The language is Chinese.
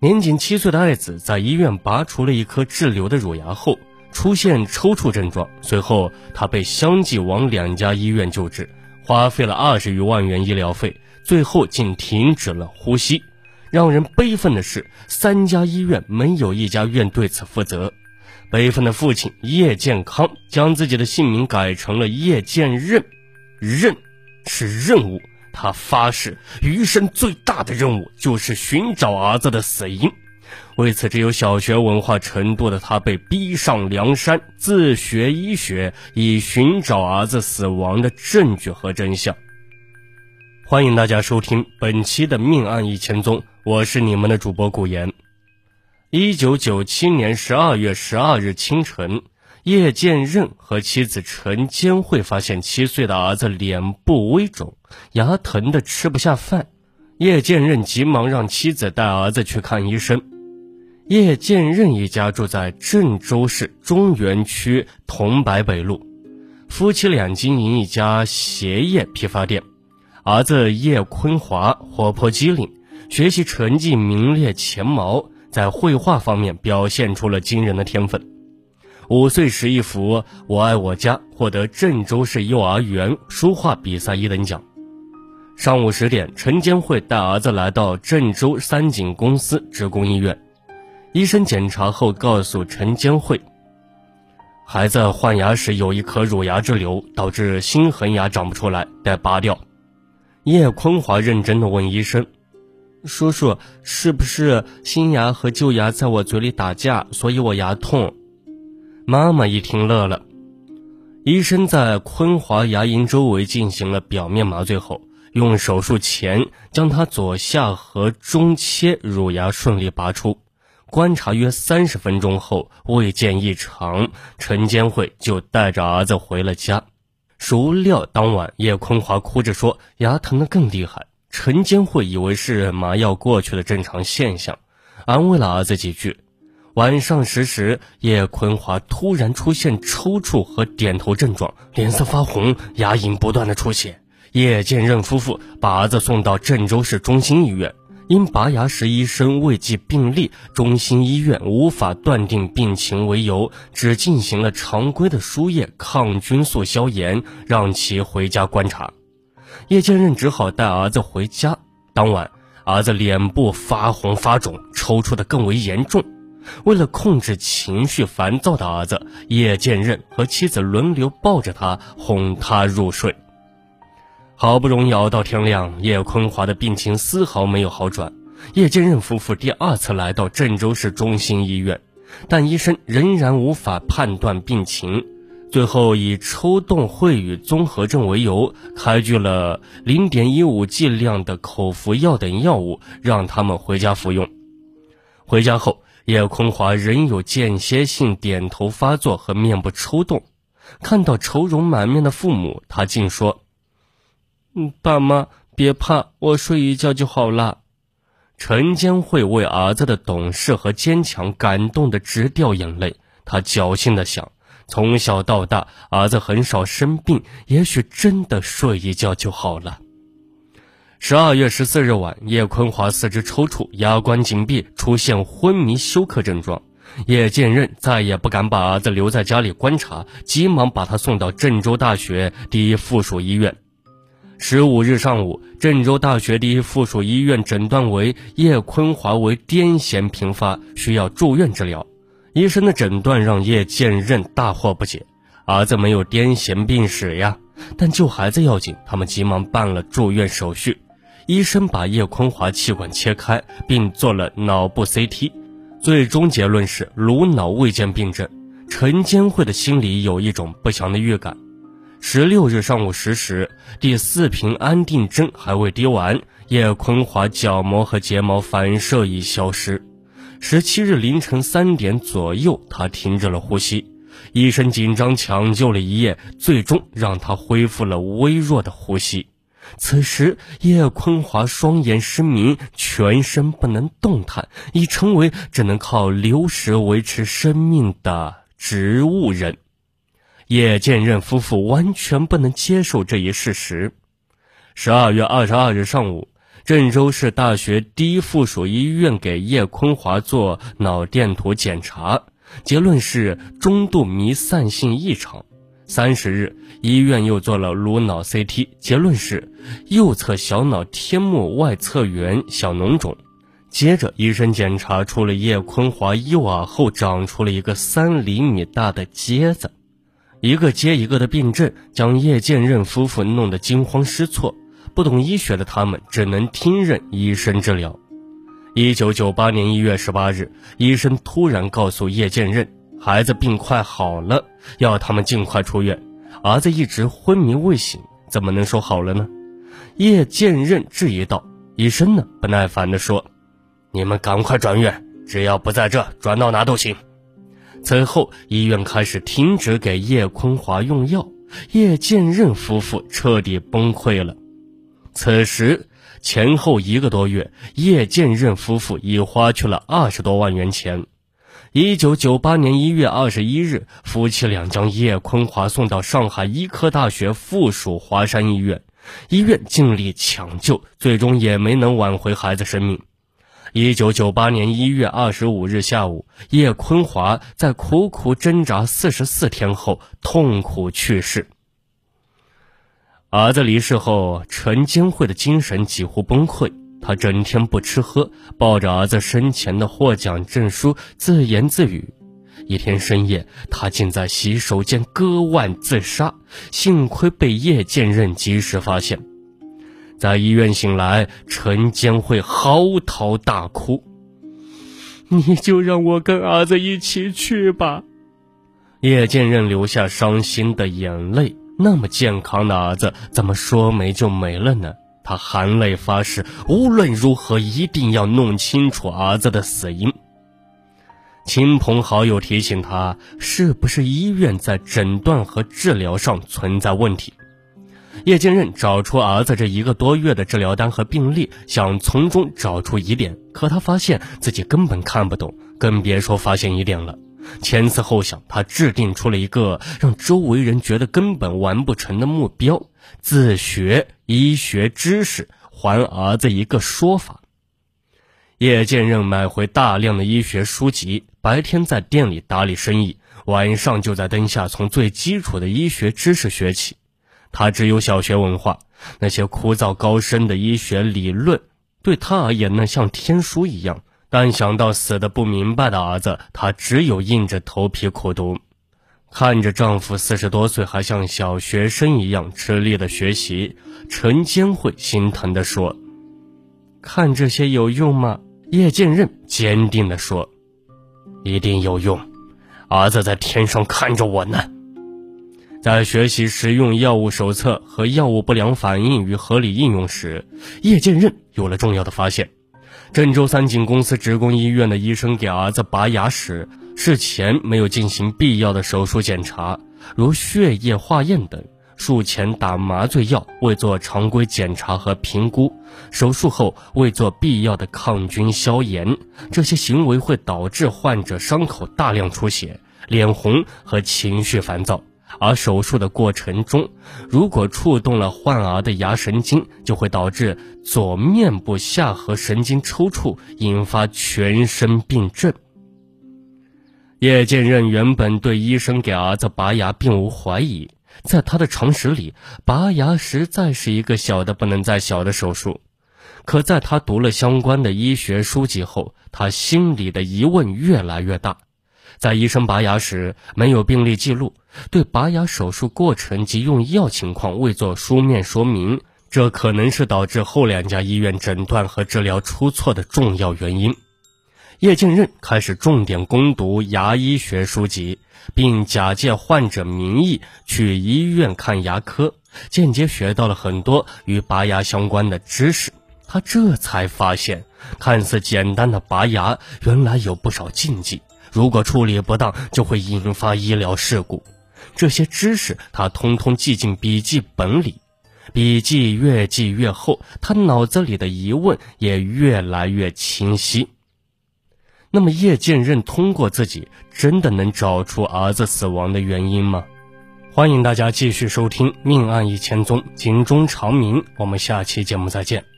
年仅七岁的爱子在医院拔除了一颗滞留的乳牙后，出现抽搐症状。随后，他被相继往两家医院救治，花费了二十余万元医疗费，最后竟停止了呼吸。让人悲愤的是，三家医院没有一家院对此负责。悲愤的父亲叶健康将自己的姓名改成了叶健任，任是任务。他发誓，余生最大的任务就是寻找儿子的死因。为此，只有小学文化程度的他被逼上梁山，自学医学，以寻找儿子死亡的证据和真相。欢迎大家收听本期的《命案一千宗》，我是你们的主播古言。一九九七年十二月十二日清晨。叶剑任和妻子陈坚慧发现七岁的儿子脸部微肿，牙疼的吃不下饭。叶剑任急忙让妻子带儿子去看医生。叶剑任一家住在郑州市中原区桐柏北路，夫妻俩经营一家鞋业批发店。儿子叶坤华活泼机灵，学习成绩名列前茅，在绘画方面表现出了惊人的天分。五岁时，一幅《我爱我家》获得郑州市幼儿园书画比赛一等奖。上午十点，陈坚慧带儿子来到郑州三井公司职工医院，医生检查后告诉陈坚慧，孩子换牙时有一颗乳牙滞留，导致新恒牙长不出来，得拔掉。叶坤华认真地问医生：“叔叔，是不是新牙和旧牙在我嘴里打架，所以我牙痛？”妈妈一听乐了，医生在坤华牙龈周围进行了表面麻醉后，用手术钳将他左下颌中切乳牙顺利拔出。观察约三十分钟后，未见异常，陈坚慧就带着儿子回了家。孰料当晚，叶坤华哭着说牙疼得更厉害。陈坚慧以为是麻药过去的正常现象，安慰了儿子几句。晚上十时，叶坤华突然出现抽搐和点头症状，脸色发红，牙龈不断的出血。叶建任夫妇把儿子送到郑州市中心医院，因拔牙时医生未记病历，中心医院无法断定病情为由，只进行了常规的输液抗菌素消炎，让其回家观察。叶建任只好带儿子回家。当晚，儿子脸部发红发肿，抽搐的更为严重。为了控制情绪烦躁的儿子叶剑任和妻子轮流抱着他哄他入睡。好不容易熬到天亮，叶坤华的病情丝毫没有好转。叶剑任夫妇第二次来到郑州市中心医院，但医生仍然无法判断病情，最后以抽动秽语综合症为由，开具了零点一五剂量的口服药等药物，让他们回家服用。回家后。叶空华仍有间歇性点头发作和面部抽动，看到愁容满面的父母，他竟说：“嗯，爸妈别怕，我睡一觉就好了。”陈坚慧为儿子的懂事和坚强感动得直掉眼泪。他侥幸地想：从小到大，儿子很少生病，也许真的睡一觉就好了。十二月十四日晚，叶坤华四肢抽搐，牙关紧闭，出现昏迷休克症状。叶剑任再也不敢把儿子留在家里观察，急忙把他送到郑州大学第一附属医院。十五日上午，郑州大学第一附属医院诊断为叶坤华为癫痫频发，需要住院治疗。医生的诊断让叶剑任大惑不解：儿子没有癫痫病史呀！但救孩子要紧，他们急忙办了住院手续。医生把叶坤华气管切开，并做了脑部 CT，最终结论是颅脑未见病症。陈坚慧的心里有一种不祥的预感。十六日上午十时，第四瓶安定针还未滴完，叶坤华角膜和睫毛反射已消失。十七日凌晨三点左右，他停止了呼吸，医生紧张抢救了一夜，最终让他恢复了微弱的呼吸。此时，叶坤华双眼失明，全身不能动弹，已成为只能靠流食维持生命的植物人。叶剑任夫妇完全不能接受这一事实。十二月二十二日上午，郑州市大学第一附属医院给叶坤华做脑电图检查，结论是中度弥散性异常。三十日，医院又做了颅脑 CT，结论是右侧小脑天幕外侧缘小脓肿。接着，医生检查出了叶坤华右耳后长出了一个三厘米大的疖子，一个接一个的病症将叶建任夫妇弄得惊慌失措。不懂医学的他们只能听任医生治疗。一九九八年一月十八日，医生突然告诉叶建任，孩子病快好了，要他们尽快出院。儿子一直昏迷未醒，怎么能说好了呢？叶建任质疑道。医生呢，不耐烦地说：“你们赶快转院，只要不在这，转到哪都行。”此后，医院开始停止给叶坤华用药，叶建任夫妇彻底崩溃了。此时前后一个多月，叶建任夫妇已花去了二十多万元钱。一九九八年一月二十一日，夫妻俩将叶坤华送到上海医科大学附属华山医院，医院尽力抢救，最终也没能挽回孩子生命。一九九八年一月二十五日下午，叶坤华在苦苦挣扎四十四天后痛苦去世。儿子离世后，陈金慧的精神几乎崩溃。他整天不吃喝，抱着儿子生前的获奖证书自言自语。一天深夜，他竟在洗手间割腕自杀，幸亏被叶剑任及时发现。在医院醒来，陈坚慧嚎啕大哭：“你就让我跟儿子一起去吧。”叶剑任流下伤心的眼泪。那么健康的儿子，怎么说没就没了呢？他含泪发誓，无论如何一定要弄清楚儿子的死因。亲朋好友提醒他，是不是医院在诊断和治疗上存在问题？叶建任找出儿子这一个多月的治疗单和病历，想从中找出疑点，可他发现自己根本看不懂，更别说发现疑点了。前思后想，他制定出了一个让周围人觉得根本完不成的目标：自学医学知识，还儿子一个说法。叶剑任买回大量的医学书籍，白天在店里打理生意，晚上就在灯下从最基础的医学知识学起。他只有小学文化，那些枯燥高深的医学理论对他而言呢，像天书一样。但想到死的不明白的儿子，她只有硬着头皮苦读。看着丈夫四十多岁还像小学生一样吃力的学习，陈坚慧心疼地说：“看这些有用吗？”叶剑任坚定地说：“一定有用，儿子在天上看着我呢。”在学习实用药物手册和药物不良反应与合理应用时，叶剑任有了重要的发现。郑州三井公司职工医院的医生给儿子拔牙时，事前没有进行必要的手术检查，如血液化验等；术前打麻醉药未做常规检查和评估；手术后未做必要的抗菌消炎。这些行为会导致患者伤口大量出血、脸红和情绪烦躁。而手术的过程中，如果触动了患儿的牙神经，就会导致左面部下颌神经抽搐，引发全身病症。叶剑任原本对医生给儿子拔牙并无怀疑，在他的常识里，拔牙实在是一个小的不能再小的手术。可在他读了相关的医学书籍后，他心里的疑问越来越大。在医生拔牙时没有病历记录，对拔牙手术过程及用药情况未做书面说明，这可能是导致后两家医院诊断和治疗出错的重要原因。叶建任开始重点攻读牙医学书籍，并假借患者名义去医院看牙科，间接学到了很多与拔牙相关的知识。他这才发现，看似简单的拔牙，原来有不少禁忌。如果处理不当，就会引发医疗事故。这些知识他通通记进笔记本里，笔记越记越厚，他脑子里的疑问也越来越清晰。那么叶剑任通过自己，真的能找出儿子死亡的原因吗？欢迎大家继续收听《命案一千宗》，警钟长鸣。我们下期节目再见。